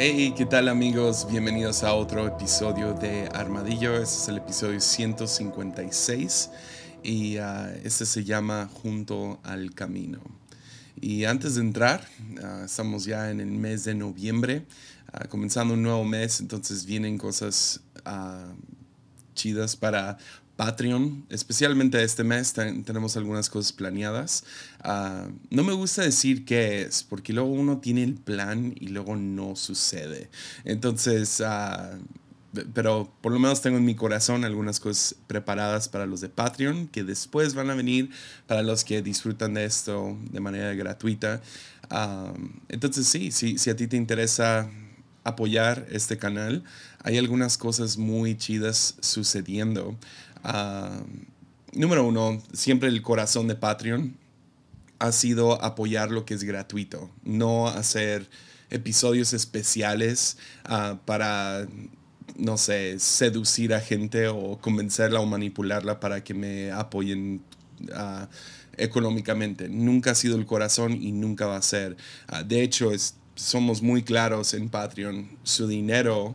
Hey, ¿qué tal amigos? Bienvenidos a otro episodio de Armadillo. Este es el episodio 156 y ah, este se llama Junto al Camino. Y antes de entrar, ah, estamos ya en el mes de noviembre, ah, comenzando un nuevo mes, entonces vienen cosas chidas para Patreon, especialmente este mes tenemos algunas cosas planeadas. Ah, no me gusta decir qué es, porque luego uno tiene el plan y luego no sucede. Entonces, uh, pero por lo menos tengo en mi corazón algunas cosas preparadas para los de Patreon, que después van a venir para los que disfrutan de esto de manera gratuita. Uh, entonces, sí, sí, si a ti te interesa apoyar este canal, hay algunas cosas muy chidas sucediendo. Ah, número uno, siempre el corazón de Patreon ha sido apoyar lo que es gratuito, no hacer episodios especiales ah, para, no sé, seducir a gente o convencerla o manipularla para que me apoyen. Ah, económicamente. Nunca ha sido el corazón y nunca va a ser. de hecho, es, somos muy claros en Patreon. Su dinero,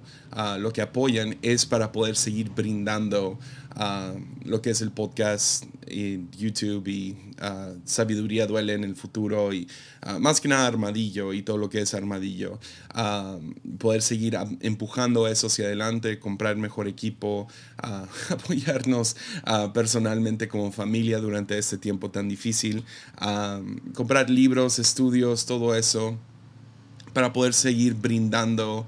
lo que apoyan, es para poder seguir brindando lo que es el podcast y YouTube y Sabiduría Duele en el futuro y más que nada Armadillo y todo lo que es Armadillo. poder seguir empujando eso hacia adelante, comprar mejor equipo, apoyarnos personalmente como familia durante este tiempo tan difícil, comprar libros, estudios, todo eso para poder seguir brindando,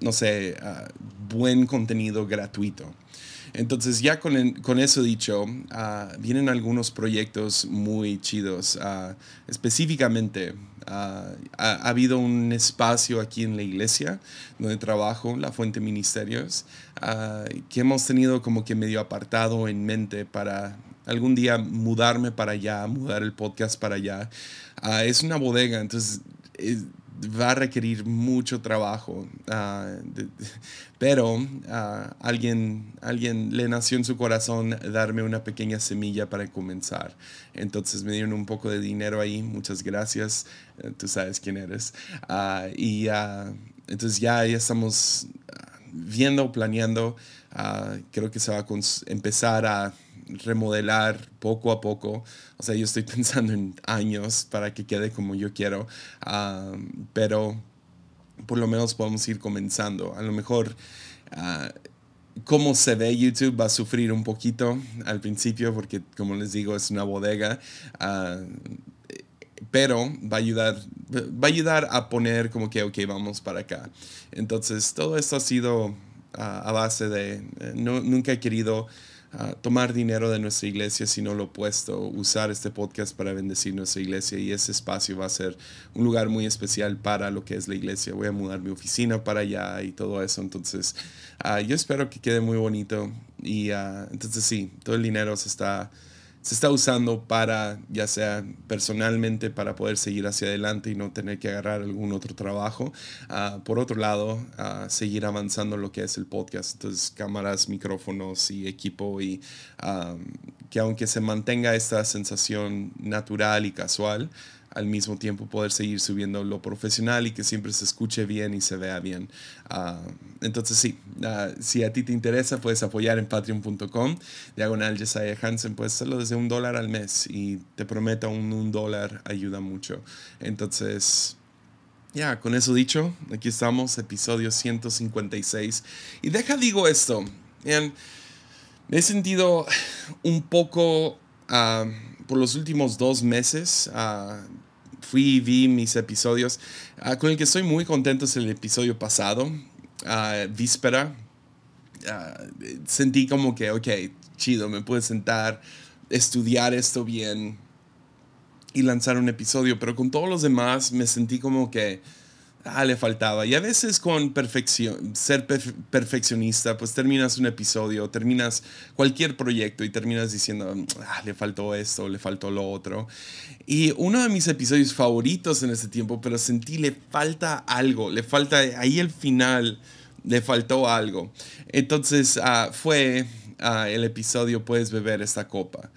no sé, buen contenido gratuito. Entonces ya con, con eso dicho, ah, vienen algunos proyectos muy chidos. Específicamente, uh, ha, habido un espacio aquí en la iglesia donde trabajo, la Fuente Ministerios, que hemos tenido como que medio apartado en mente para algún día mudarme para allá, mudar el podcast para allá. es una bodega, entonces va a requerir mucho trabajo, ah, pero uh, alguien, alguien le nació en su corazón darme una pequeña semilla para comenzar. Entonces me dieron un poco de dinero ahí, muchas gracias, eh, tú sabes quién eres. Uh, y entonces ya, ya estamos viendo, planeando, creo que se va a empezar a remodelar poco a poco. O sea, yo estoy pensando en años para que quede como yo quiero, ah, pero por lo menos podemos ir comenzando. A lo mejor uh, cómo se ve YouTube va a sufrir un poquito al principio porque, como les digo, es una bodega. Ah, pero va a ayudar va a ayudar a poner como que ok vamos para acá entonces todo esto ha sido a base de eh, nunca he querido tomar dinero de nuestra iglesia, sino lo opuesto, usar este podcast para bendecir nuestra iglesia. Y ese espacio va a ser un lugar muy especial para lo que es la iglesia. Voy a mudar mi oficina para allá y todo eso, entonces ah, yo espero que quede muy bonito. Y ah, entonces sí, todo el dinero se está se está usando para, ya sea personalmente, para poder seguir hacia adelante y no tener que agarrar algún otro trabajo. Ah, por otro lado, uh, seguir avanzando lo que es el podcast. Entonces, cámaras, micrófonos y equipo y ah, que aunque se mantenga esta sensación natural y casual, al mismo tiempo poder seguir subiendo lo profesional y que siempre se escuche bien y se vea bien. Ah, entonces sí, ah, si a ti te interesa puedes apoyar en patreon.com, diagonal Jesiah Hansen, puedes hacerlo desde un dólar al mes y te prometo un, un dólar ayuda mucho. Entonces... Ya, con eso dicho, aquí estamos, episodio 156. Y deja digo esto, me he sentido un poco... Uh, por los últimos dos meses uh, fui y vi mis episodios. Uh, con el que estoy muy contento es el episodio pasado, Víspera. sentí como que, ok, chido, me pude sentar, estudiar esto bien y lanzar un episodio, pero con todos los demás me sentí como que ah, le faltaba. Y a veces con perfección, ser perfeccionista, pues terminas un episodio, terminas cualquier proyecto y terminas diciendo, ah, le faltó esto, le faltó lo otro. Y uno de mis episodios favoritos en ese tiempo, pero sentí le falta algo, le falta, ahí el final le faltó algo. Entonces ah, fue ah, el episodio Puedes beber esta copa.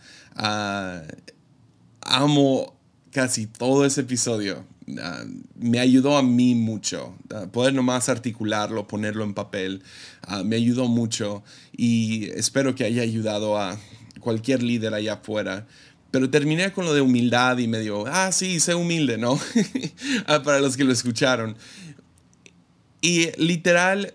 amo casi todo ese episodio. Ah, me ayudó a mí mucho. Ah, poder nomás articularlo, ponerlo en papel, me ayudó mucho y espero que haya ayudado a cualquier líder allá afuera. Pero terminé con lo de humildad y me dio, ah, sí, sé humilde, ¿no? Para los que lo escucharon. Y literal,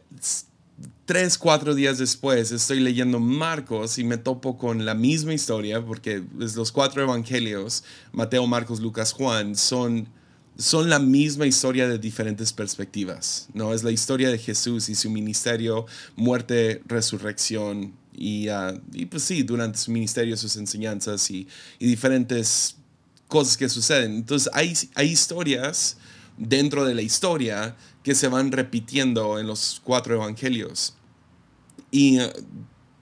tres, cuatro días después estoy leyendo Marcos y me topo con la misma historia, porque los cuatro evangelios, Mateo, Marcos, Lucas, Juan, son, son la misma historia de diferentes perspectivas. ¿no? Es la historia de Jesús y su ministerio, muerte, resurrección, y, uh, y pues sí, durante su ministerio, sus enseñanzas y, y diferentes cosas que suceden. Entonces hay, hay historias dentro de la historia que se van repitiendo en los cuatro evangelios. Y eh,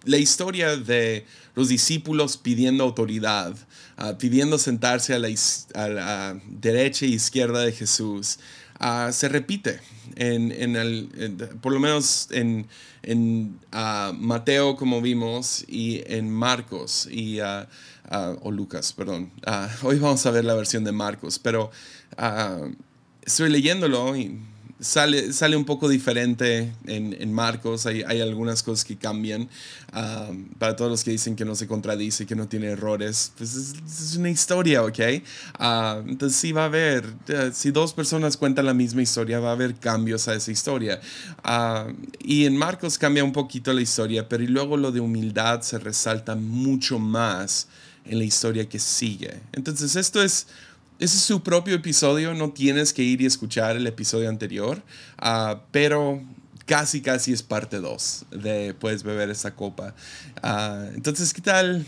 la historia de los discípulos pidiendo autoridad, ah, pidiendo sentarse a la, derecha e izquierda de Jesús, ah, se repite, en, el, por lo menos en, ah, Mateo, como vimos, y en Marcos, y, o Lucas, perdón. hoy vamos a ver la versión de Marcos, pero estoy leyéndolo y sale, sale un poco diferente en, Marcos, hay, hay, algunas cosas que cambian. Ah, para todos los que dicen que no se contradice, que no tiene errores, pues es, una historia, ¿ok? Uh, entonces sí va a haber, si dos personas cuentan la misma historia, va a haber cambios a esa historia. Ah, y en Marcos cambia un poquito la historia, pero y luego lo de humildad se resalta mucho más en la historia que sigue. Entonces esto es ese es su propio episodio, no tienes que ir y escuchar el episodio anterior, ah, pero casi, casi es parte 2 de Puedes beber esa copa. Ah, entonces, ¿qué tal?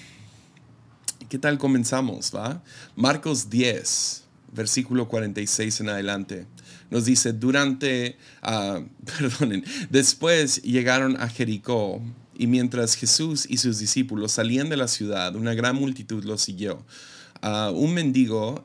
¿Qué tal comenzamos? Va? Marcos 10, versículo 46 en adelante. Nos dice, durante, uh, perdonen, después llegaron a Jericó y mientras Jesús y sus discípulos salían de la ciudad, una gran multitud los siguió un mendigo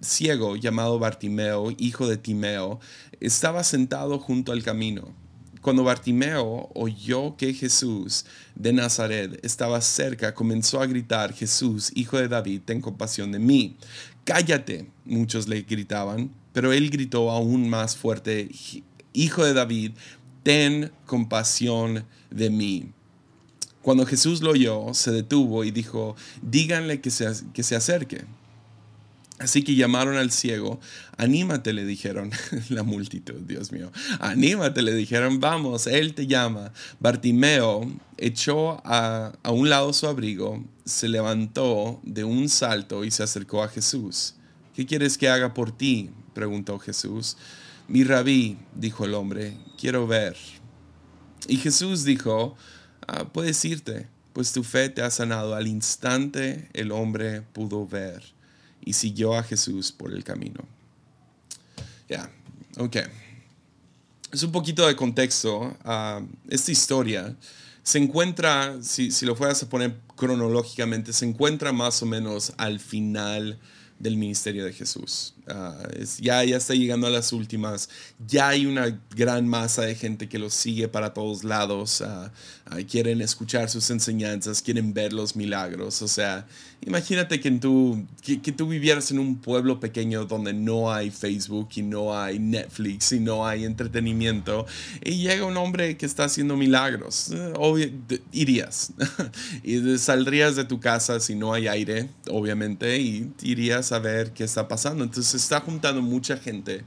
ciego llamado Bartimeo, hijo de Timeo, estaba sentado junto al camino. Cuando Bartimeo oyó que Jesús de Nazaret estaba cerca, comenzó a gritar, Jesús, hijo de David, ten compasión de mí. Cállate, muchos le gritaban, pero él gritó aún más fuerte, Hijo de David, ten compasión de mí. Cuando Jesús lo oyó, se detuvo y dijo, díganle que se, que se acerque. Así que llamaron al ciego, anímate, le dijeron la multitud, Dios mío, anímate, le dijeron, vamos, Él te llama. Bartimeo echó a, a, un lado su abrigo, se levantó de un salto y se acercó a Jesús. ¿Qué quieres que haga por ti? preguntó Jesús. Mi rabí, dijo el hombre, quiero ver. Y Jesús dijo, Ah, puedes irte, pues tu fe te ha sanado. Al instante el hombre pudo ver y siguió a Jesús por el camino. Ya, ok. Es un poquito de contexto. Ah, esta historia se encuentra, si, si lo fueras a poner cronológicamente, se encuentra más o menos al final del ministerio de Jesús. Ah, ya, ya está llegando a las últimas, ya hay una gran masa de gente que lo sigue para todos lados, uh, quieren escuchar sus enseñanzas, quieren ver los milagros, o sea, imagínate que, tú, que, que, tú vivieras en un pueblo pequeño donde no hay Facebook y no hay Netflix y no hay entretenimiento y llega un hombre que está haciendo milagros, eh, irías y saldrías de tu casa si no hay aire, obviamente, y irías a ver qué está pasando. Entonces, está juntando mucha gente.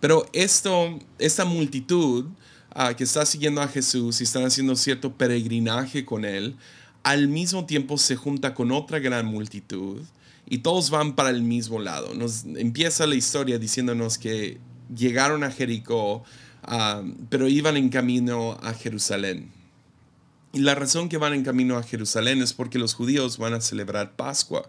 Pero esto, esta multitud ah, que está siguiendo a Jesús y están haciendo cierto peregrinaje con él, al mismo tiempo se junta con otra gran multitud y todos van para el mismo lado. Nos empieza la historia diciéndonos que llegaron a Jericó, ah, pero iban en camino a Jerusalén. Y la razón que van en camino a Jerusalén es porque los judíos van a celebrar Pascua.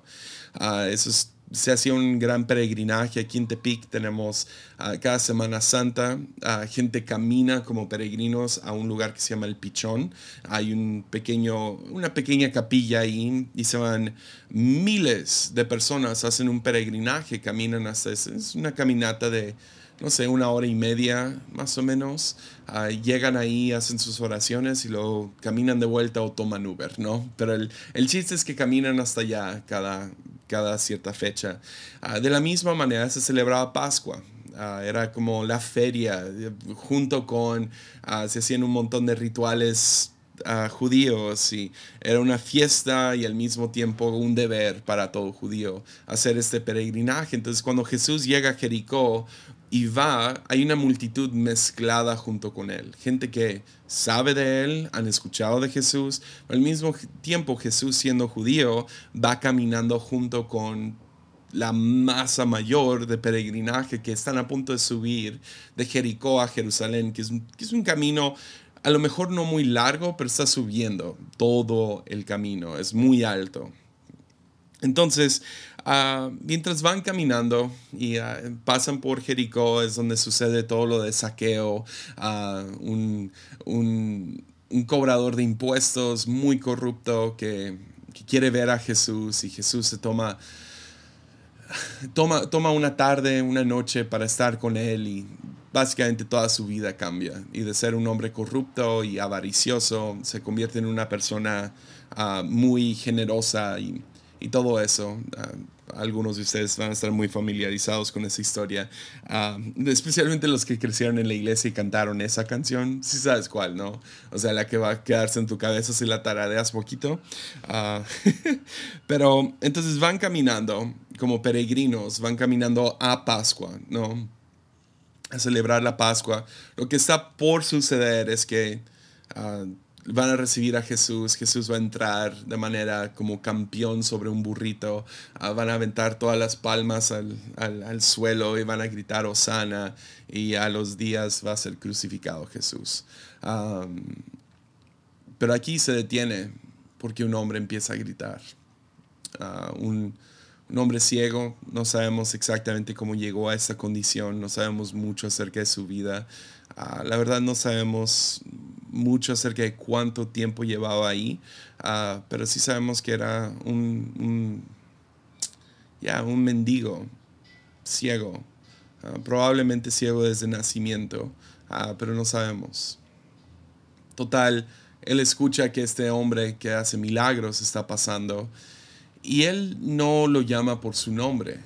Es se hacía un gran peregrinaje. Aquí en Tepic tenemos uh, cada Semana Santa, uh, gente camina como peregrinos a un lugar que se llama El Pichón. Hay un pequeño, una pequeña capilla ahí y se van miles de personas, hacen un peregrinaje, caminan hasta... Es una caminata de no sé, una hora y media más o menos. Ah, llegan ahí, hacen sus oraciones y luego caminan de vuelta o toman Uber, ¿no? Pero el, el chiste es que caminan hasta allá cada, cada cierta fecha. Ah, de la misma manera se celebraba Pascua. Ah, era como la feria, junto con, se hacían un montón de rituales judíos y era una fiesta y al mismo tiempo un deber para todo judío hacer este peregrinaje. Entonces cuando Jesús llega a Jericó y va, hay una multitud mezclada junto con él. Gente que sabe de él, han escuchado de Jesús, al mismo tiempo Jesús siendo judío va caminando junto con la masa mayor de peregrinaje que están a punto de subir de Jericó a Jerusalén, que es, que es un camino a lo mejor no muy largo, pero está subiendo todo el camino, es muy alto. Entonces, ah, mientras van caminando y ah, pasan por Jericó, es donde sucede todo lo de saqueo, uh, un, un, un, cobrador de impuestos muy corrupto que, que, quiere ver a Jesús y Jesús se toma toma, toma una tarde, una noche para estar con él y básicamente toda su vida cambia. Y de ser un hombre corrupto y avaricioso, se convierte en una persona muy generosa y, y todo eso. Uh, algunos de ustedes van a estar muy familiarizados con esa historia, uh, especialmente los que crecieron en la iglesia y cantaron esa canción, si sabes cuál, ¿no? O sea, la que va a quedarse en tu cabeza si la taradeas poquito. pero entonces van caminando como peregrinos van caminando a Pascua, ¿no? A celebrar la Pascua. Lo que está por suceder es que ah, van a recibir a Jesús, Jesús va a entrar de manera como campeón sobre un burrito, ah, van a aventar todas las palmas al, al, suelo y van a gritar Osana y a los días va a ser crucificado Jesús. pero aquí se detiene porque un hombre empieza a gritar. Ah, un, hombre ciego, no sabemos exactamente cómo llegó a esa condición, no sabemos mucho acerca de su vida. Ah, la verdad no sabemos mucho acerca de cuánto tiempo llevaba ahí, uh, pero sí sabemos que era un, un mendigo ciego, uh, probablemente ciego desde nacimiento, pero no sabemos. Total, él escucha que este hombre que hace milagros está pasando y él no lo llama por su nombre,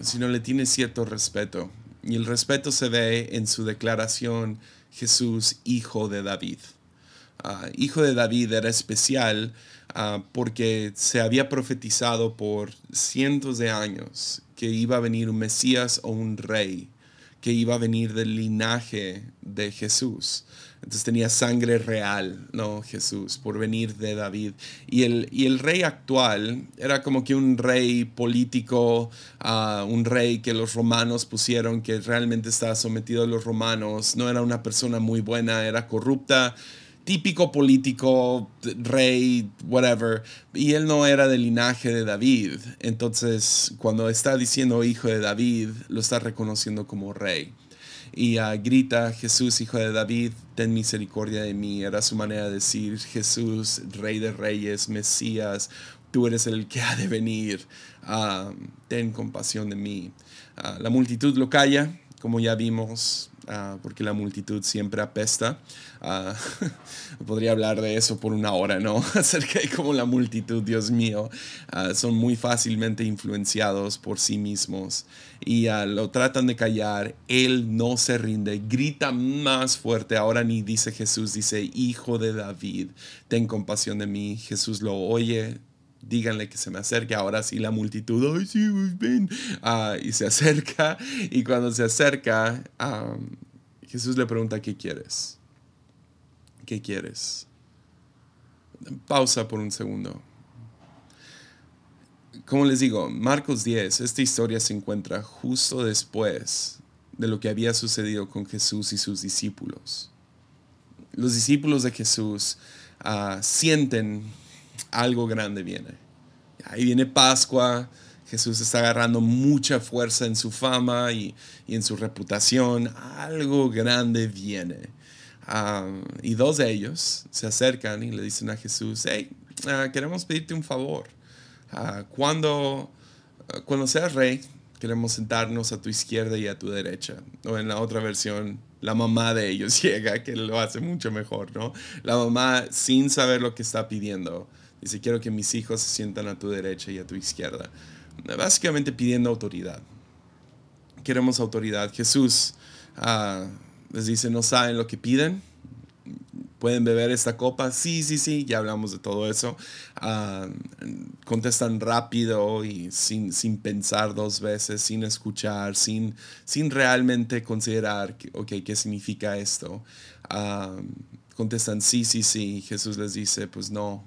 sino le tiene cierto respeto. Y el respeto se ve en su declaración Jesús, hijo de David. Ah, hijo de David era especial ah, porque se había profetizado por cientos de años que iba a venir un Mesías o un rey, que iba a venir del linaje de Jesús. Entonces tenía sangre real, ¿no? Jesús, por venir de David. Y el, y el rey actual era como que un rey político, uh, un rey que los romanos pusieron, que realmente estaba sometido a los romanos. No era una persona muy buena, era corrupta, típico político, rey, whatever. Y él no era del linaje de David. Entonces, cuando está diciendo hijo de David, lo está reconociendo como rey y ah, grita, Jesús, hijo de David, ten misericordia de mí. Era su manera de decir, Jesús, rey de reyes, Mesías, tú eres el que ha de venir, ah, ten compasión de mí. Ah, la multitud lo calla, como ya vimos, Ah, porque la multitud siempre apesta. Ah, podría hablar de eso por una hora, ¿no? Acerca de cómo la multitud, Dios mío, uh, son muy fácilmente influenciados por sí mismos y lo tratan de callar. Él no se rinde, grita más fuerte. Ahora ni dice Jesús, dice, Hijo de David, ten compasión de mí. Jesús lo oye, díganle que se me acerque. Ahora sí la multitud, ay, sí, ven. Ah, y se acerca y cuando se acerca, Jesús le pregunta, ¿qué quieres? ¿Qué quieres? Pausa por un segundo. Como les digo, Marcos 10, esta historia se encuentra justo después de lo que había sucedido con Jesús y sus discípulos. Los discípulos de Jesús ah, sienten algo grande viene. Ahí viene Pascua, Jesús está agarrando mucha fuerza en su fama y, en su reputación, algo grande viene. Ah, y dos de ellos se acercan y le dicen a Jesús, hey, ah, queremos pedirte un favor. Uh, cuando, cuando seas rey, queremos sentarnos a tu izquierda y a tu derecha. O en la otra versión, la mamá de ellos llega, que lo hace mucho mejor, ¿no? La mamá, sin saber lo que está pidiendo, Dice, quiero que mis hijos se sientan a tu derecha y a tu izquierda. Básicamente pidiendo autoridad. queremos autoridad. Jesús ah, les dice, no saben lo que piden. ¿Pueden beber esta copa? Sí, sí, sí, ya hablamos de todo eso. Ah, contestan rápido y sin, sin, pensar dos veces, sin escuchar, sin, sin realmente considerar, ok, ¿qué significa esto? Ah, contestan sí, sí, sí. Jesús les dice, pues no,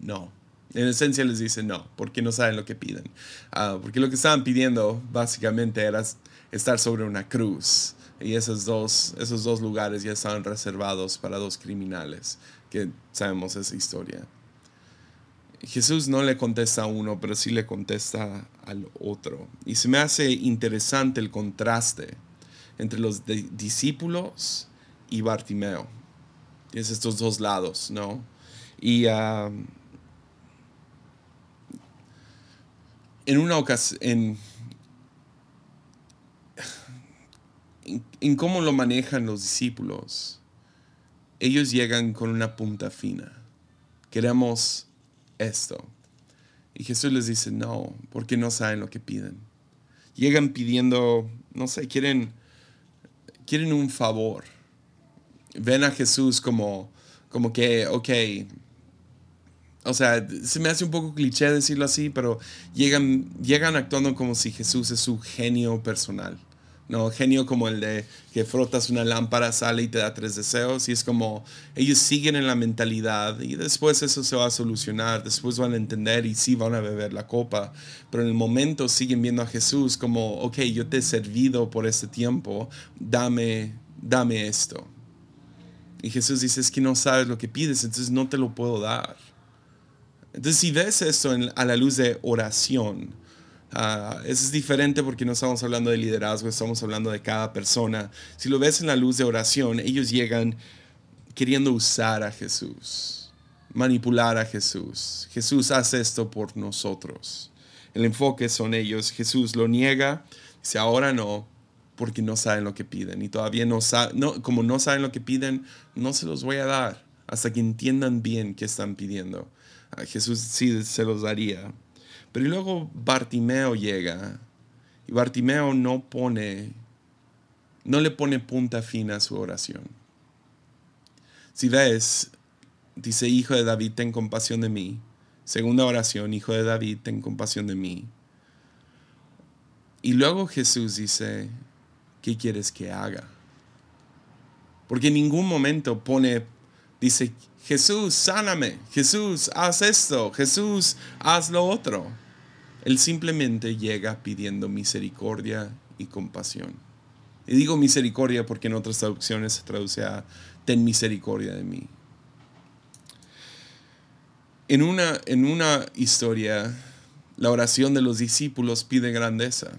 no. En esencia les dice no, porque no saben lo que piden. porque lo que estaban pidiendo básicamente era estar sobre una cruz. Y esos dos, esos dos lugares ya estaban reservados para dos criminales, que sabemos esa historia. Jesús no le contesta a uno, pero sí le contesta al otro. Y se me hace interesante el contraste entre los discípulos y Bartimeo. Es estos dos lados, ¿no? Y en una ocasión, en, cómo lo manejan los discípulos, ellos llegan con una punta fina. Queremos esto. Y Jesús les dice, no, porque no saben lo que piden. Llegan pidiendo, no sé, quieren, quieren un favor. Ven a Jesús como, como que, ok, o sea, se me hace un poco cliché decirlo así, pero llegan, llegan actuando como si Jesús es su genio personal. ¿no? Genio como el de que frotas una lámpara, sale y te da tres deseos. Y es como ellos siguen en la mentalidad y después eso se va a solucionar, después van a entender y sí van a beber la copa. Pero en el momento siguen viendo a Jesús como, ok, yo te he servido por este tiempo, dame, dame esto. Y Jesús dice, es que no sabes lo que pides, entonces no te lo puedo dar. Entonces si ves esto a la luz de oración, Uh, eso es diferente porque no estamos hablando de liderazgo, estamos hablando de cada persona. Si lo ves en la luz de oración, ellos llegan queriendo usar a Jesús, manipular a Jesús. Jesús hace esto por nosotros. El enfoque son ellos. Jesús lo niega, dice ahora no, porque no saben lo que piden. Y todavía no saben, no, como no saben lo que piden, no se los voy a dar hasta que entiendan bien qué están pidiendo. Jesús sí se los daría. Pero luego Bartimeo llega y Bartimeo no pone, no le pone punta fina a su oración. Si ves, dice, Hijo de David, ten compasión de mí. Segunda oración, Hijo de David, ten compasión de mí. Y luego Jesús dice, ¿qué quieres que haga? Porque en ningún momento pone, dice, Jesús, sáname, Jesús, haz esto, Jesús, haz lo otro. Él simplemente llega pidiendo misericordia y compasión. Y digo misericordia porque en otras traducciones se traduce a ten misericordia de mí. En una, en una historia, la oración de los discípulos pide grandeza.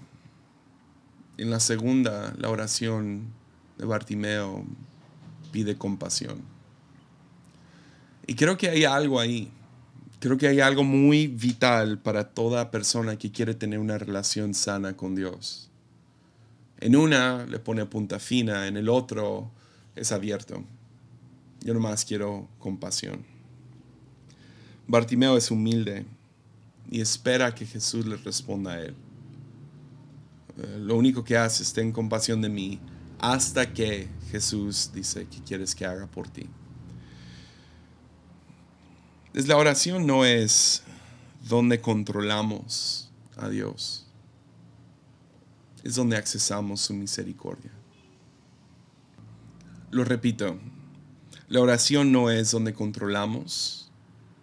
En la segunda, la oración de Bartimeo pide compasión. Y creo que hay algo ahí Creo que hay algo muy vital para toda persona que quiere tener una relación sana con Dios. En una le pone punta fina, en el otro es abierto. Yo nomás quiero compasión. Bartimeo es humilde y espera que Jesús le responda a él. Eh, lo único que hace es ten compasión de mí hasta que Jesús dice que quieres que haga por ti la oración no es donde controlamos a Dios, es donde accesamos su misericordia. Lo repito, la oración no es donde controlamos,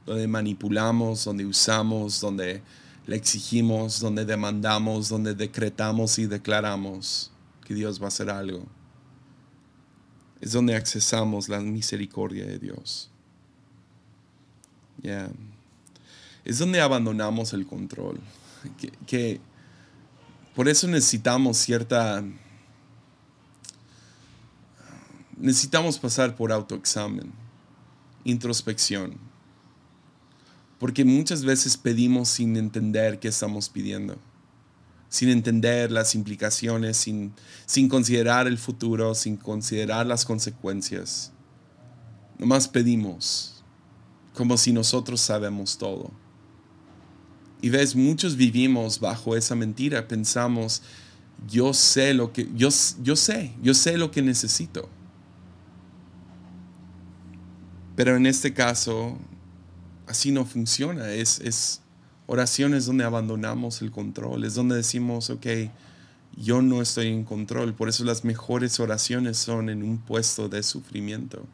donde manipulamos, donde usamos, donde le exigimos, donde demandamos, donde decretamos y declaramos que Dios va a hacer algo. Es donde accesamos la misericordia de Dios. Es donde abandonamos el control. Que, por eso necesitamos cierta... Necesitamos pasar por autoexamen, introspección. Porque muchas veces pedimos sin entender qué estamos pidiendo, sin entender las implicaciones, sin, sin considerar el futuro, sin considerar las consecuencias. Nomás pedimos como si nosotros sabemos todo. Y ves, muchos vivimos bajo esa mentira, pensamos, yo sé lo que, yo, yo sé, yo sé lo que necesito. Pero en este caso, así no funciona. Es, es oraciones donde abandonamos el control, es donde decimos, ok, yo no estoy en control. Por eso las mejores oraciones son en un puesto de sufrimiento.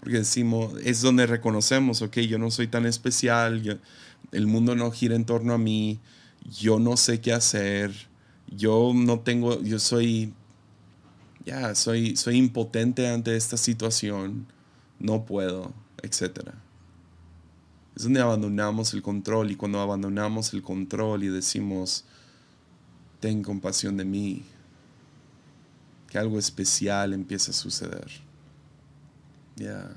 Porque decimos, es donde reconocemos, ok, yo no soy tan especial, el mundo no gira en torno a mí, yo no sé qué hacer, yo no tengo, yo soy, ya, soy, soy impotente ante esta situación, no puedo, etc. Es donde abandonamos el control y cuando abandonamos el control y decimos, ten compasión de mí, que algo especial empieza a suceder. Ya.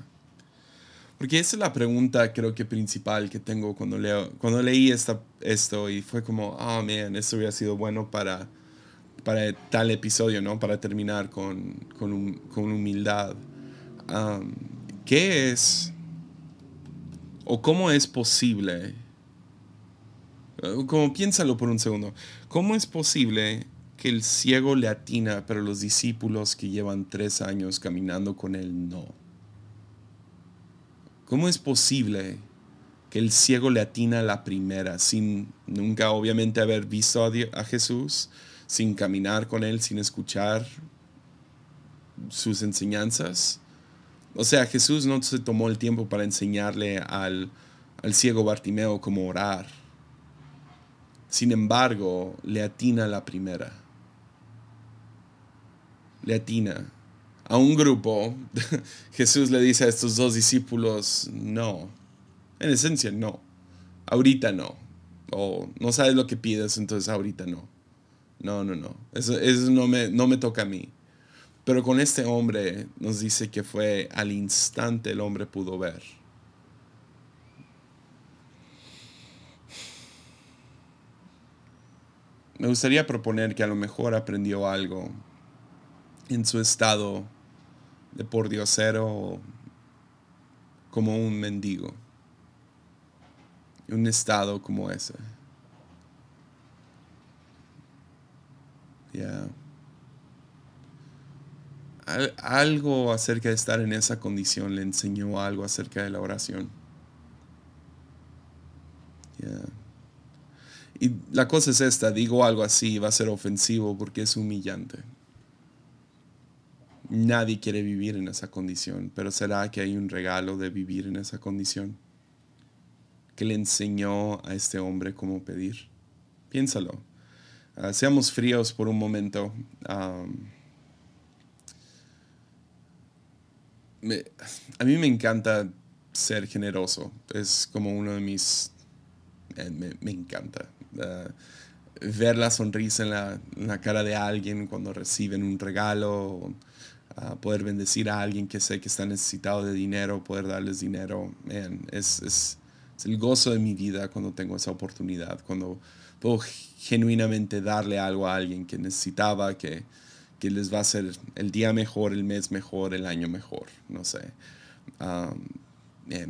Porque esa es la pregunta creo que principal que tengo cuando, leo, cuando leí esta, esto y fue como, oh man, esto hubiera sido bueno para, para tal episodio, ¿no? Para terminar con, con, con humildad. ¿Qué es o cómo es posible? Como piénsalo por un segundo. ¿Cómo es posible que el ciego le atina, pero los discípulos que llevan tres años caminando con él no? ¿Cómo es posible que el ciego le atina a la primera sin nunca obviamente haber visto a Jesús, sin caminar con él, sin escuchar sus enseñanzas? O sea, Jesús no se tomó el tiempo para enseñarle al, al ciego Bartimeo cómo orar. Sin embargo, le atina a la primera. Le atina a un grupo, Jesús le dice a estos dos discípulos, no, en esencia no, ahorita no, o no sabes lo que pides, entonces ahorita no. No, no, no, eso, no, me, no me toca a mí. Pero con este hombre nos dice que fue al instante el hombre pudo ver. Me gustaría proponer que a lo mejor aprendió algo en su estado de por diosero como un mendigo. Un estado como ese. Algo acerca de estar en esa condición le enseñó algo acerca de la oración. Y la cosa es esta, digo algo así, va a ser ofensivo porque es humillante. Nadie quiere vivir en esa condición, pero ¿será que hay un regalo de vivir en esa condición? Que le enseñó a este hombre cómo pedir. Piénsalo. Ah, seamos fríos por un momento. a mí me encanta ser generoso. Es como uno de mis... Eh, me, encanta. Ah, ver la sonrisa en la, en la, cara de alguien cuando reciben un regalo poder bendecir a alguien que sé que está necesitado de dinero, poder darles dinero. es, es, el gozo de mi vida cuando tengo esa oportunidad, cuando puedo genuinamente darle algo a alguien que necesitaba, que, que les va a hacer el día mejor, el mes mejor, el año mejor, no sé.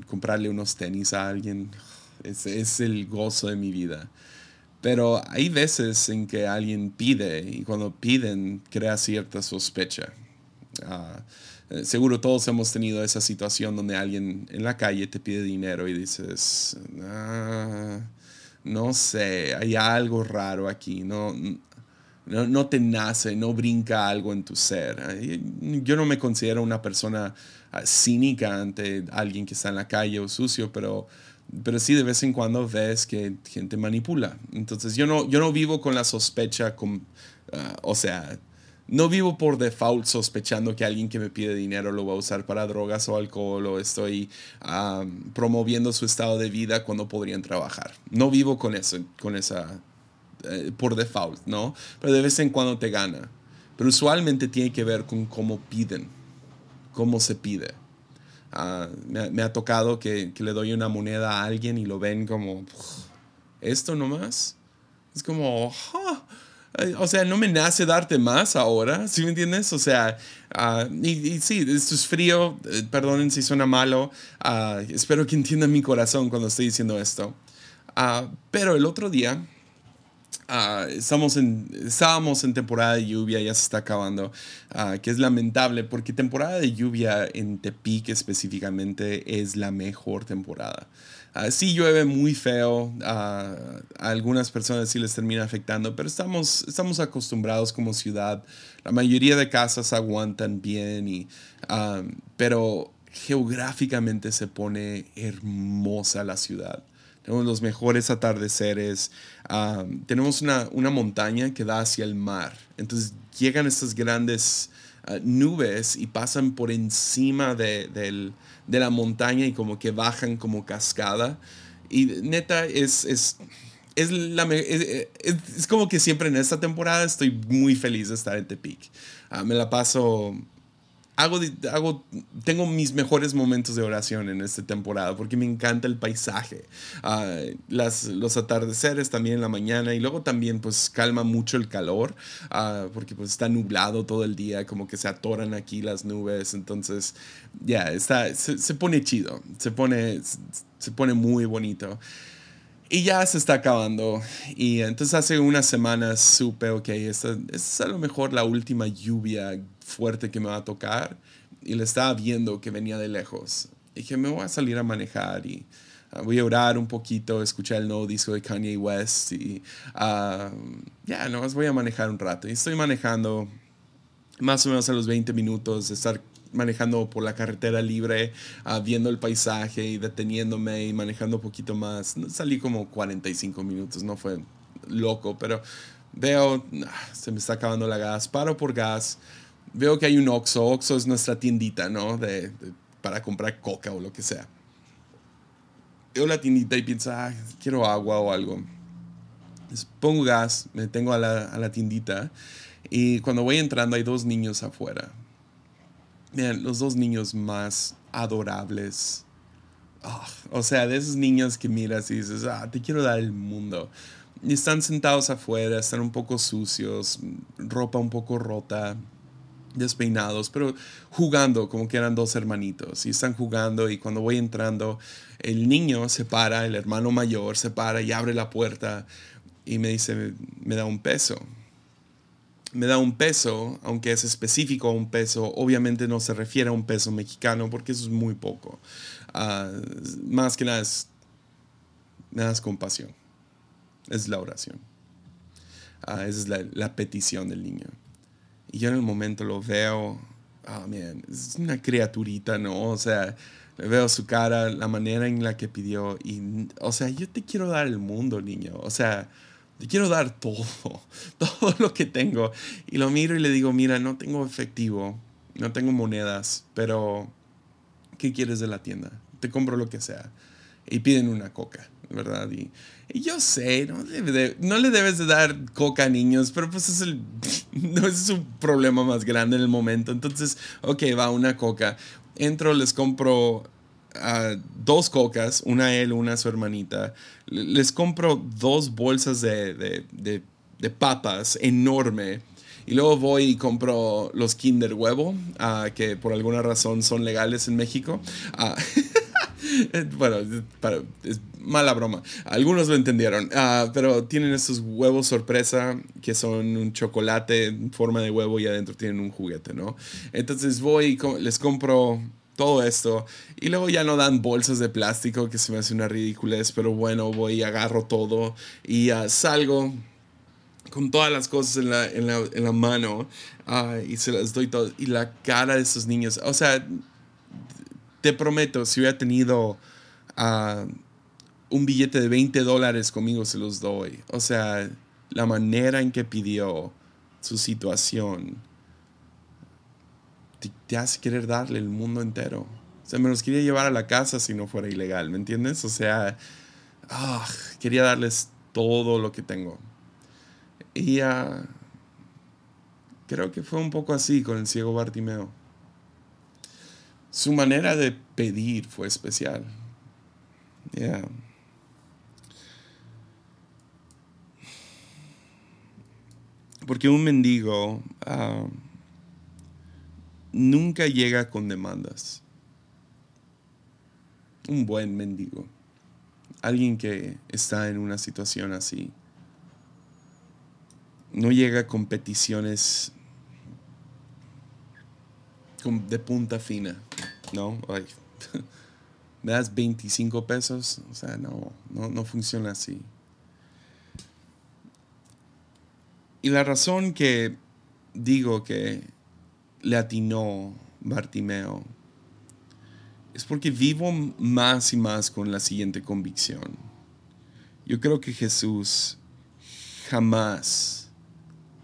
comprarle unos tenis a alguien es, es el gozo de mi vida. Pero hay veces en que alguien pide y cuando piden crea cierta sospecha. Ah, eh, seguro todos hemos tenido esa situación donde alguien en la calle te pide dinero y dices, ah, no sé, hay algo raro aquí, no, no, no, te nace, no brinca algo en tu ser. Yo no me considero una persona ah, cínica ante alguien que está en la calle o sucio, pero, pero sí de vez en cuando ves que gente manipula. Entonces yo no, yo no vivo con la sospecha, con, o sea, no vivo por default sospechando que alguien que me pide dinero lo va a usar para drogas o alcohol o estoy promoviendo su estado de vida cuando podrían trabajar. No vivo con eso, con esa, eh, por default, ¿no? Pero de vez en cuando te gana. Pero usualmente tiene que ver con cómo piden, cómo se pide. Ah, me, ha tocado que, le doy una moneda a alguien y lo ven como, ¿esto nomás? Es como, o sea, no me nace darte más ahora, ¿sí me entiendes? O sea, uh, y, sí, esto es frío, eh, perdonen si suena malo, uh, espero que entiendan mi corazón cuando estoy diciendo esto. Uh, pero el otro día Ah, estamos en, estábamos en temporada de lluvia, ya se está acabando, ah, que es lamentable porque temporada de lluvia en Tepic específicamente es la mejor temporada. Uh, sí llueve muy feo, a algunas personas sí les termina afectando, pero estamos, estamos acostumbrados como ciudad. La mayoría de casas aguantan bien, y, pero geográficamente se pone hermosa la ciudad tenemos los mejores atardeceres, tenemos una, una, montaña que da hacia el mar, entonces llegan estas grandes ah, nubes y pasan por encima de, de, la montaña y como que bajan como cascada. Y neta, es, es, es, la, es, es, como que siempre en esta temporada estoy muy feliz de estar en Tepic. Uh, me la paso hago, hago, tengo mis mejores momentos de oración en esta temporada porque me encanta el paisaje, ah, las, los atardeceres también en la mañana y luego también pues calma mucho el calor uh, porque pues está nublado todo el día, como que se atoran aquí las nubes, entonces ya, está se, se, pone chido, se pone, se pone muy bonito. Y ya se está acabando. Y entonces hace unas semanas supe, ok, esta, es a lo mejor la última lluvia fuerte que me va a tocar. Y le estaba viendo que venía de lejos. Y dije, me voy a salir a manejar y ah, voy a orar un poquito, escuchar el nuevo disco de Kanye West. Y uh, ya, no más voy a manejar un rato. Y estoy manejando más o menos a los 20 minutos estar manejando por la carretera libre, ah, viendo el paisaje y deteniéndome y manejando un poquito más. Salí como 45 minutos, no fue loco, pero veo, ah, se me está acabando la gas, paro por gas, veo que hay un Oxxo, Oxxo es nuestra tiendita, ¿no? De, para comprar coca o lo que sea. Veo la tiendita y pienso, ah, quiero agua o algo. pongo gas, me tengo a la, a la tiendita y cuando voy entrando hay dos niños afuera Miren, los dos niños más adorables. Ah, o sea, de esos niños que miras y dices, ah, te quiero dar el mundo. Y están sentados afuera, están un poco sucios, ropa un poco rota, despeinados, pero jugando como que eran dos hermanitos. Y están jugando y cuando voy entrando, el niño se para, el hermano mayor se para y abre la puerta y me dice, me da un peso me da un peso, aunque es específico a un peso, obviamente no se refiere a un peso mexicano porque eso es muy poco. Ah, más que nada es, me das compasión. Es la oración. Uh, esa es la, petición del niño. Y yo en el momento lo veo, oh, man, es una criaturita, ¿no? O sea, veo su cara, la manera en la que pidió. Y, o sea, yo te quiero dar el mundo, niño. O sea, te quiero dar todo, todo lo que tengo. Y lo miro y le digo, mira, no tengo efectivo, no tengo monedas, pero ¿qué quieres de la tienda? Te compro lo que sea. Y piden una coca, ¿verdad? Y, yo sé, no, no, le debes de dar coca a niños, pero pues es, el, no es un problema más grande en el momento. Entonces, ok, va una coca. Entro, les compro dos cocas, una a él, una a su hermanita. Les compro dos bolsas de, de, papas enorme. Y luego voy y compro los Kinder Huevo, ah, que por alguna razón son legales en México. Ah, bueno, es mala broma. Algunos lo entendieron. Ah, pero tienen estos huevos sorpresa que son un chocolate en forma de huevo y adentro tienen un juguete, ¿no? Entonces voy y les compro todo esto. Y luego ya no dan bolsas de plástico, que se me hace una ridiculez, pero bueno, voy y agarro todo y uh, salgo con todas las cosas en la, mano uh, y se las doy todo. Y la cara de esos niños, o sea, te prometo, si hubiera tenido uh, un billete de 20 dólares conmigo, se los doy. O sea, la manera en que pidió su situación te, hace querer darle el mundo entero. O sea, me los quería llevar a la casa si no fuera ilegal, ¿me entiendes? O sea, ah, quería darles todo lo que tengo. Y uh, creo que fue un poco así con el ciego Bartimeo. Su manera de pedir fue especial. Porque un mendigo... Uh, nunca llega con demandas. Un buen mendigo. Alguien que está en una situación así. no llega con peticiones de punta fina, ¿no? ¿Me das 25 pesos? O sea, no, no, no funciona así. Y la razón que digo que le atinó Bartimeo es porque vivo más y más con la siguiente convicción. Yo creo que Jesús jamás,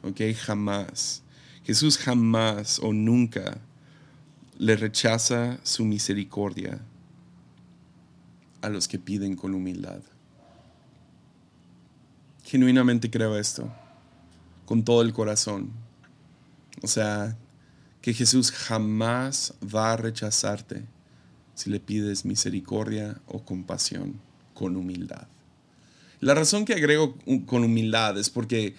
ok, jamás, Jesús jamás o nunca le rechaza su misericordia a los que piden con humildad. Genuinamente creo esto, con todo el corazón. O sea, que Jesús jamás va a rechazarte si le pides misericordia o compasión con humildad. La razón que agrego con humildad es porque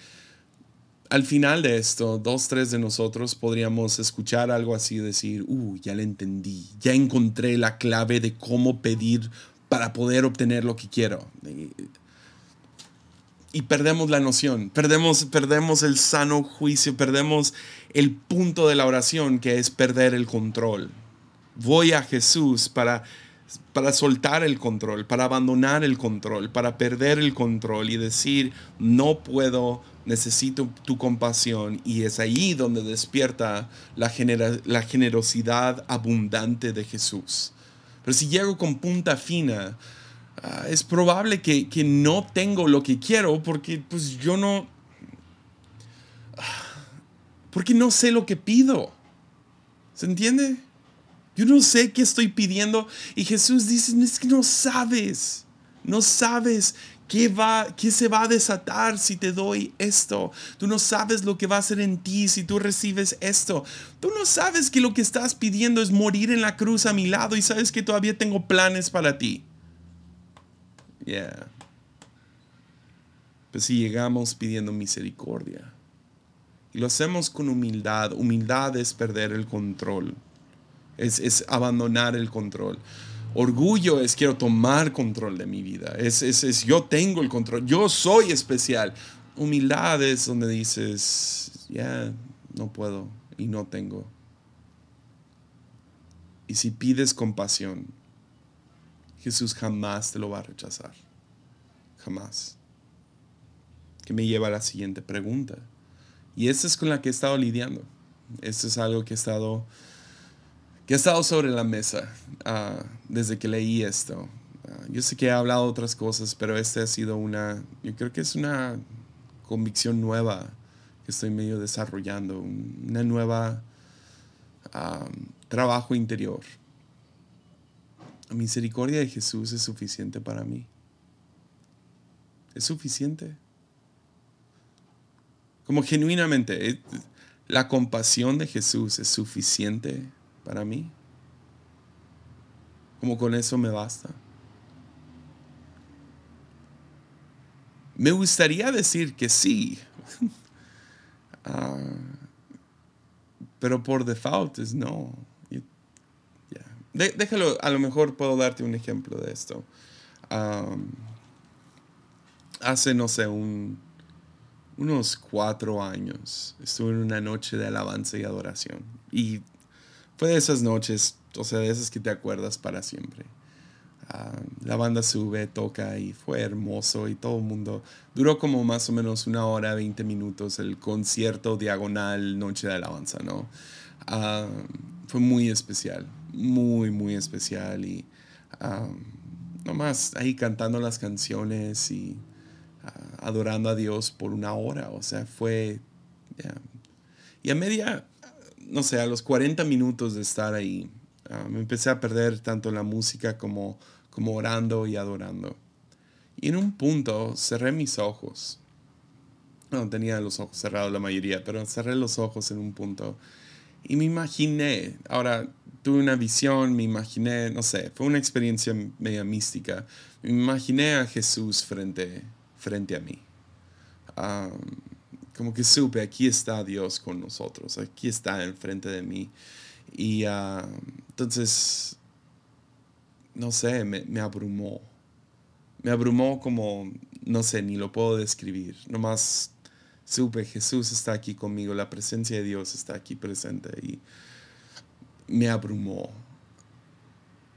al final de esto, dos, tres de nosotros podríamos escuchar algo así decir, uh, ya le entendí, ya encontré la clave de cómo pedir para poder obtener lo que quiero. Y perdemos la noción, perdemos, perdemos el sano juicio, perdemos el punto de la oración que es perder el control voy a Jesús para, para soltar el control, para abandonar el control, para perder el control y decir, no puedo, necesito tu compasión. Y es ahí donde despierta la, la generosidad abundante de Jesús. Pero si llego con punta fina, ah, es probable que, que, no tengo lo que quiero porque pues yo no... Ah, porque no sé lo que pido. ¿Se entiende? Yo no sé qué estoy pidiendo. Y Jesús dice, es que no sabes. No sabes qué, va, qué se va a desatar si te doy esto. Tú no sabes lo que va a hacer en ti si tú recibes esto. Tú no sabes que lo que estás pidiendo es morir en la cruz a mi lado y sabes que todavía tengo planes para ti. Yeah. Pues si llegamos pidiendo misericordia y lo hacemos con humildad, humildad es perder el control es, abandonar el control. Orgullo es quiero tomar control de mi vida. Es, es, yo tengo el control. Yo soy especial. Humildad es donde dices, ya, no puedo y no tengo. Y si pides compasión, Jesús jamás te lo va a rechazar. Jamás. Que me lleva a la siguiente pregunta. Y esta es con la que he estado lidiando. Esto es algo que he estado que ha estado sobre la mesa ah, desde que leí esto. Ah, yo sé que he hablado otras cosas, pero esta ha sido una, yo creo que es una convicción nueva que estoy medio desarrollando, una nueva ah, trabajo interior. La misericordia de Jesús es suficiente para mí. Es suficiente. Como genuinamente, la compasión de Jesús es suficiente para mí. Como con eso me basta. Me gustaría decir que sí, ah, pero por default es no. déjalo, a lo mejor puedo darte un ejemplo de esto. hace, no sé, un, unos cuatro años estuve en una noche de alabanza y adoración. Y fue de esas noches, o sea, de esas que te acuerdas para siempre. Ah, la banda sube, toca y fue hermoso y todo el mundo. Duró como más o menos una hora, 20 minutos el concierto diagonal Noche de Alabanza, ¿no? Ah, fue muy especial, muy, muy especial y uh, nomás ahí cantando las canciones y adorando a Dios por una hora, o sea, fue... Y a media, no sé, a los 40 minutos de estar ahí, ah, me empecé a perder tanto la música como, como orando y adorando. Y en un punto cerré mis ojos. No, tenía los ojos cerrados la mayoría, pero cerré los ojos en un punto. Y me imaginé, ahora tuve una visión, me imaginé, no sé, fue una experiencia media mística. Me imaginé a Jesús frente, frente a mí como que supe, aquí está Dios con nosotros, aquí está enfrente de mí. Y ah, entonces, no sé, me, me, abrumó. Me abrumó como, no sé, ni lo puedo describir. Nomás supe, Jesús está aquí conmigo, la presencia de Dios está aquí presente y me abrumó.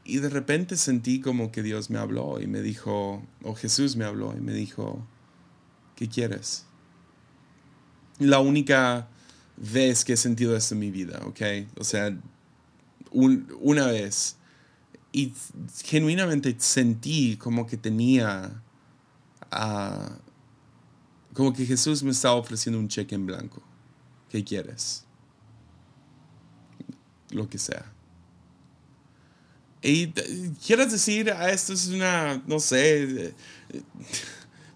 Y de repente sentí como que Dios me habló y me dijo, o Jesús me habló y me dijo, ¿qué quieres? La única vez que he sentido esto en mi vida, ¿ok? O sea, una vez. Y genuinamente sentí como que tenía, uh, como que Jesús me estaba ofreciendo un cheque en blanco. ¿Qué quieres? Lo que sea. Y quieres decir, ah, esto es una, no sé,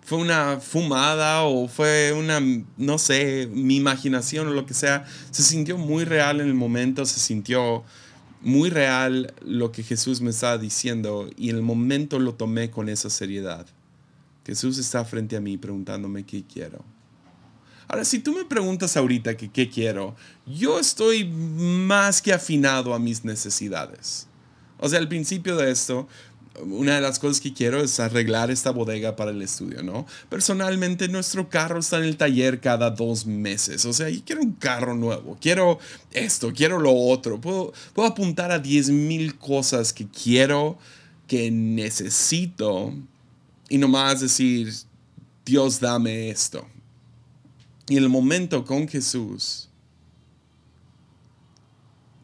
fue una fumada o fue una, no sé, mi imaginación o lo que sea. Se sintió muy real en el momento, se sintió muy real lo que Jesús me estaba diciendo y en el momento lo tomé con esa seriedad. Jesús está frente a mí preguntándome qué quiero. Ahora, si tú me preguntas ahorita que qué quiero, yo estoy más que afinado a mis necesidades. O sea, al principio de esto, una de las cosas que quiero es arreglar esta bodega para el estudio, ¿no? Personalmente, nuestro carro está en el taller cada dos meses. O sea, quiero un carro nuevo, quiero esto, quiero lo otro. Puedo, puedo apuntar a 10 mil cosas que quiero, que necesito, y nomás decir, Dios, dame esto. Y en el momento con Jesús,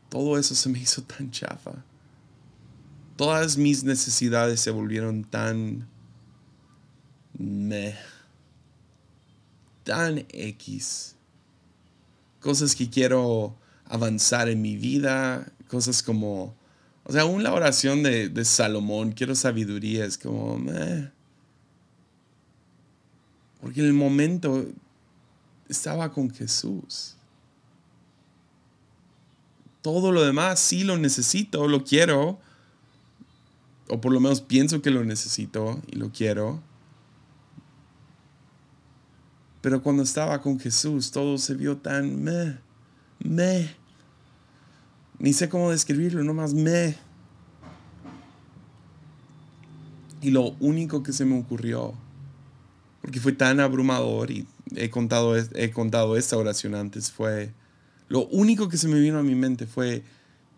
todo eso se me hizo tan chafa todas mis necesidades se volvieron tan meh, tan X. Cosas que quiero avanzar en mi vida, cosas como, o sea, aún la oración de, de Salomón, quiero sabiduría, es como, meh. Porque en el momento estaba con Jesús. Todo lo demás sí lo necesito, lo quiero, o por lo menos pienso que lo necesito y lo quiero. Pero cuando estaba con Jesús, todo se vio tan me, me. Ni sé cómo describirlo, nomás me. Y lo único que se me ocurrió, porque fue tan abrumador y he contado, he contado esta oración antes, fue, lo único que se me vino a mi mente fue,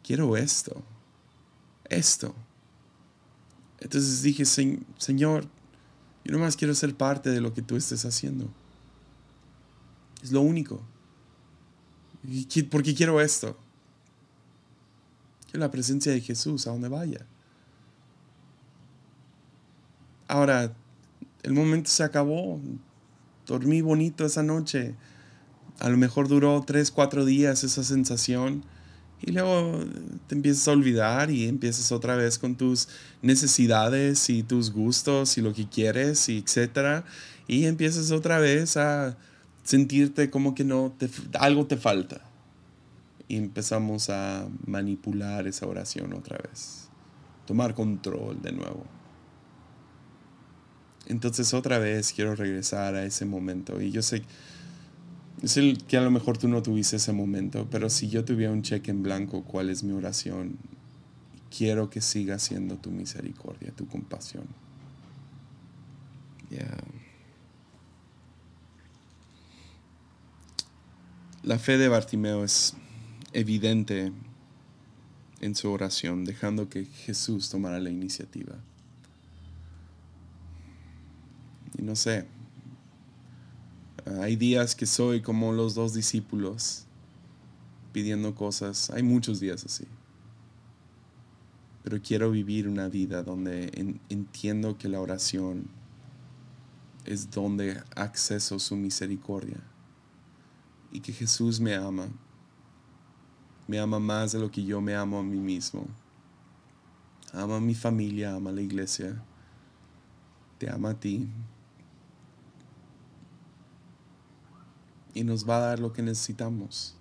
quiero esto, esto. Entonces dije, Señor, yo nomás quiero ser parte de lo que tú estés haciendo. Es lo único. Porque quiero esto. Quiero la presencia de Jesús a donde vaya. Ahora, el momento se acabó. Dormí bonito esa noche. A lo mejor duró tres, cuatro días esa sensación. Y luego te empiezas a olvidar y empiezas otra vez con tus necesidades y tus gustos y lo que quieres y etcétera. Y empiezas otra vez a sentirte como que no te, algo te falta. Y empezamos a manipular esa oración otra vez. Tomar control de nuevo. Entonces otra vez quiero regresar a ese momento. Y yo sé es el que a lo mejor tú no tuviste ese momento, pero si yo tuviera un cheque en blanco, ¿cuál es mi oración? Quiero que siga siendo tu misericordia, tu compasión. La fe de Bartimeo es evidente en su oración, dejando que Jesús tomara la iniciativa. Y no sé, hay días que soy como los dos discípulos pidiendo cosas. Hay muchos días así. Pero quiero vivir una vida donde entiendo que la oración es donde acceso su misericordia. Y que Jesús me ama. Me ama más de lo que yo me amo a mí mismo. Ama a mi familia, ama a la iglesia. Te ama a ti. Y nos va a dar lo que necesitamos.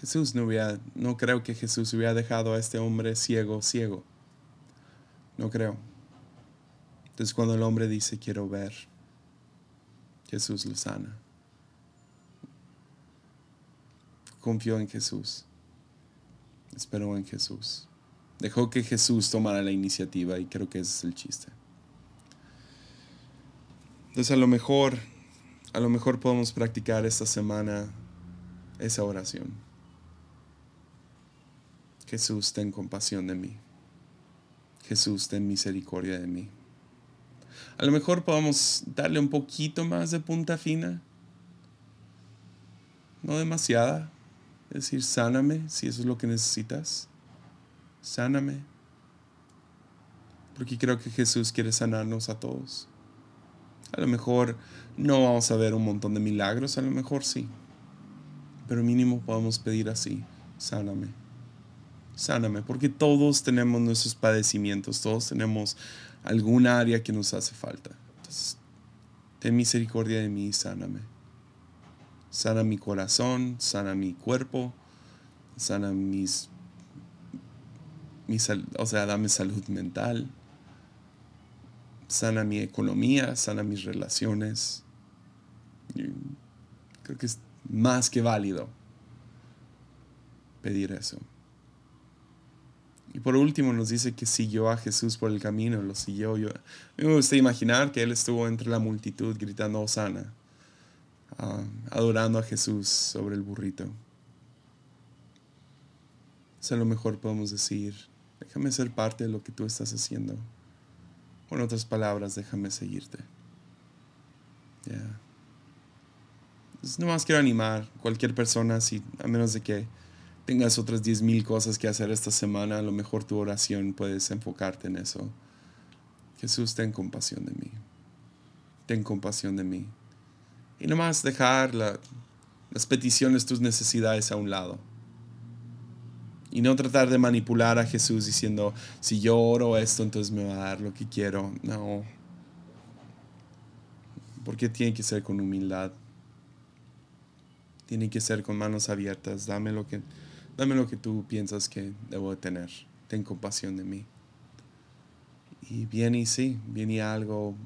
Jesús no hubiera, no creo que Jesús hubiera dejado a este hombre ciego, ciego. No creo. Entonces cuando el hombre dice quiero ver, Jesús lo sana. Confió en Jesús. Esperó en Jesús. Dejó que Jesús tomara la iniciativa y creo que ese es el chiste. Entonces a lo mejor a lo mejor podemos practicar esta semana esa oración. Jesús, ten compasión de mí. Jesús, ten misericordia de mí. A lo mejor podemos darle un poquito más de punta fina. No demasiada. Es decir, sáname si eso es lo que necesitas. Sáname. Porque creo que Jesús quiere sanarnos a todos. A lo mejor no vamos a ver un montón de milagros, a lo mejor sí. Pero mínimo podemos pedir así, sáname. Sáname, porque todos tenemos nuestros padecimientos, todos tenemos algún área que nos hace falta. Entonces, ten misericordia de mí y sáname. Sana mi corazón, sana mi cuerpo, sana mis, mis o sea, dame salud mental, sana mi economía, sana mis relaciones. creo que es más que válido pedir eso. Y por último nos dice que siguió a Jesús por el camino, lo siguió. Yo, me gusta imaginar que él estuvo entre la multitud gritando Osana, uh, adorando a Jesús sobre el burrito. a lo mejor podemos decir, déjame ser parte de lo que tú estás haciendo. Con otras palabras, déjame seguirte. Ya. No más quiero animar cualquier persona, si, a menos de que tengas otras 10.000 cosas que hacer esta semana, a lo mejor tu oración puedes enfocarte en eso. Jesús, ten compasión de mí. Ten compasión de mí. Y nomás dejar las peticiones, tus necesidades a un lado. Y no tratar de manipular a Jesús diciendo, si yo oro esto, entonces me va a dar lo que quiero. No. Porque tiene que ser con humildad. Tiene que ser con manos abiertas. Dame lo que, dame lo que tú piensas que debo de tener. Ten compasión de mí. Y viene y sí, viene algo,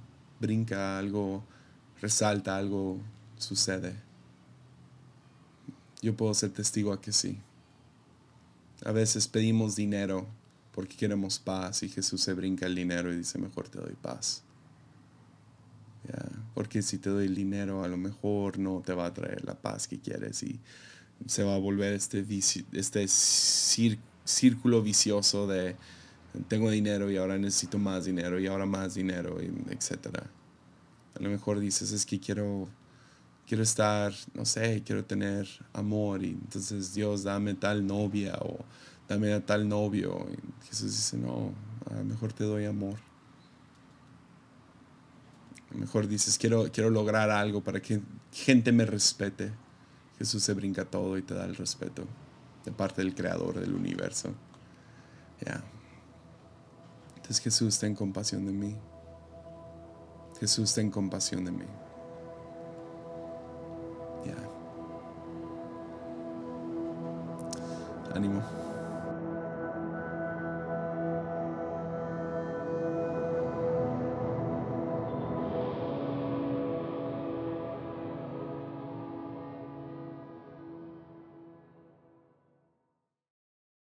brinca, algo resalta, algo sucede. Yo puedo ser testigo a que sí. A veces pedimos dinero porque queremos paz y Jesús se brinca el dinero y dice, mejor te doy paz. Porque si te doy el dinero, a lo mejor no te va a traer la paz que quieres y se va a volver este, este círculo vicioso de tengo dinero y ahora necesito más dinero y ahora más dinero, etc. A lo mejor dices, es que quiero, quiero estar, no sé, quiero tener amor y entonces Dios dame tal novia o dame a tal novio. Y Jesús dice, no, mejor te doy amor mejor dices, quiero, quiero lograr algo para que gente me respete. Jesús se brinca todo y te da el respeto de parte del creador del universo. Ya. Entonces Jesús, ten compasión de mí. Jesús, ten compasión de mí. Ya. Ánimo.